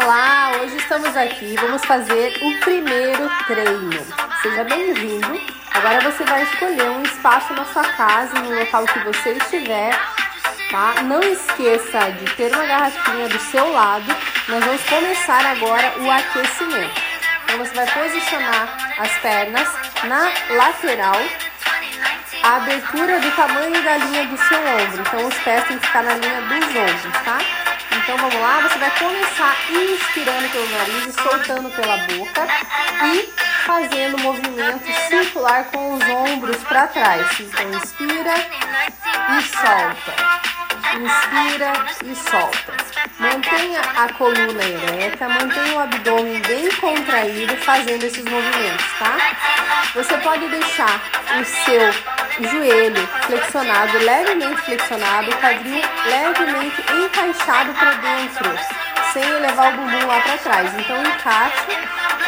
Olá, hoje estamos aqui, vamos fazer o primeiro treino. Seja bem-vindo. Agora você vai escolher um espaço na sua casa, no local que você estiver, tá? Não esqueça de ter uma garrafinha do seu lado. Nós vamos começar agora o aquecimento. Então você vai posicionar as pernas na lateral, a abertura do tamanho da linha do seu ombro. Então os pés têm que ficar na linha dos ombros, tá? Então vamos lá, você vai começar inspirando pelo nariz e soltando pela boca e fazendo movimento circular com os ombros para trás. Então inspira e solta. Inspira e solta. Mantenha a coluna ereta, mantenha o abdômen bem contraído fazendo esses movimentos, tá? Você pode deixar o seu joelho flexionado, levemente flexionado, o quadril levemente encaixado para dentro, sem elevar o bumbum lá para trás. Então encaixe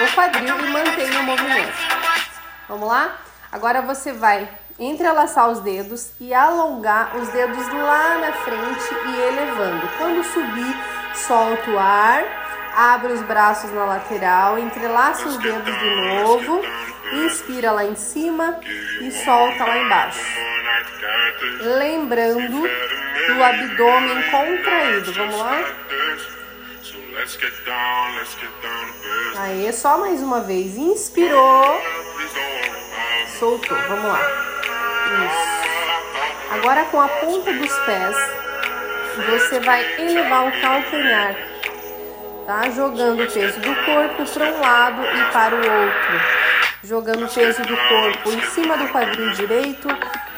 o quadril e mantenha o movimento. Vamos lá? Agora você vai entrelaçar os dedos e alongar os dedos lá na frente e elevando. Quando subir, solta o ar, abre os braços na lateral, entrelaça os dedos de novo, inspira lá em cima e solta lá embaixo. Lembrando do abdômen contraído. Vamos lá? Aí, só mais uma vez. Inspirou, soltou. Vamos lá. Isso. Agora com a ponta dos pés, você vai elevar o calcanhar, tá? Jogando o peso do corpo para um lado e para o outro. Jogando o peso do corpo em cima do quadril direito,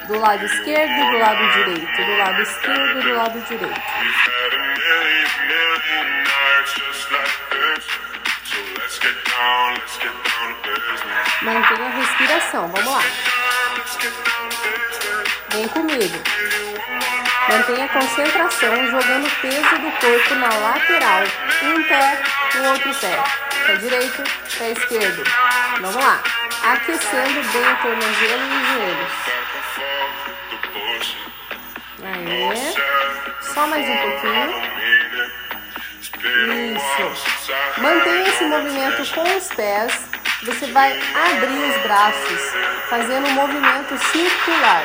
do lado esquerdo do lado direito, do lado esquerdo do lado direito. Mantenha a respiração, vamos lá. Vem comigo. Mantenha a concentração jogando o peso do corpo na lateral. Um pé no outro pé. Pé direito, pé esquerdo. Vamos lá. Aquecendo bem o tornozelo e os joelhos. Aê. Só mais um pouquinho. Isso. Mantenha esse movimento com os pés. Você vai abrir os braços, fazendo um movimento circular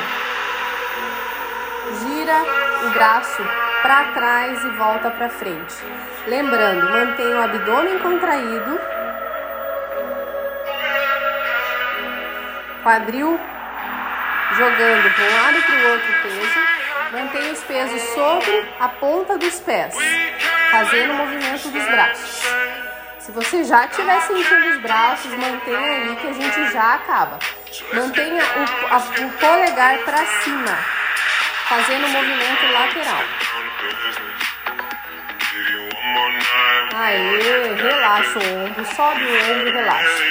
gira o braço para trás e volta para frente. Lembrando, mantenha o abdômen contraído, quadril jogando para um lado e para o outro peso. Mantenha os pesos sobre a ponta dos pés, fazendo o movimento dos braços. Se você já estiver sentindo os braços, mantenha aí que a gente já acaba. Mantenha o, a, o polegar para cima, fazendo o movimento lateral. Aê, relaxa o ombro, sobe o ombro, relaxa.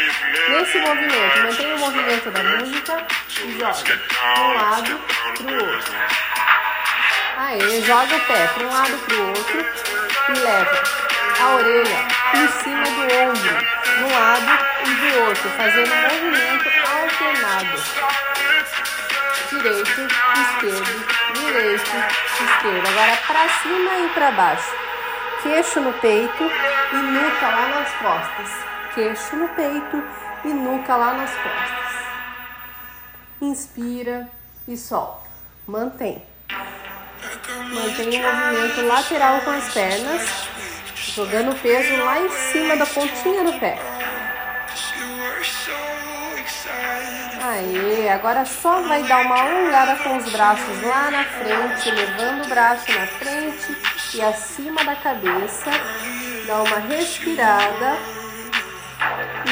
Nesse movimento, mantenha o movimento da música e joga de um lado para o outro. Aê, joga o pé para um lado para o outro e leva a orelha em cima do ombro, de um lado e do outro, fazendo um movimento alternado. Direito, esquerdo, direito, esquerdo. Agora para cima e para baixo. Queixo no peito e nuca lá nas costas. Queixo no peito e nuca lá nas costas. Inspira e solta. Mantém. Mantém o movimento lateral com as pernas, jogando o peso lá em cima da pontinha do pé. Aí, agora só vai dar uma alongada com os braços lá na frente, levando o braço na frente e acima da cabeça. Dá uma respirada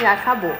e acabou.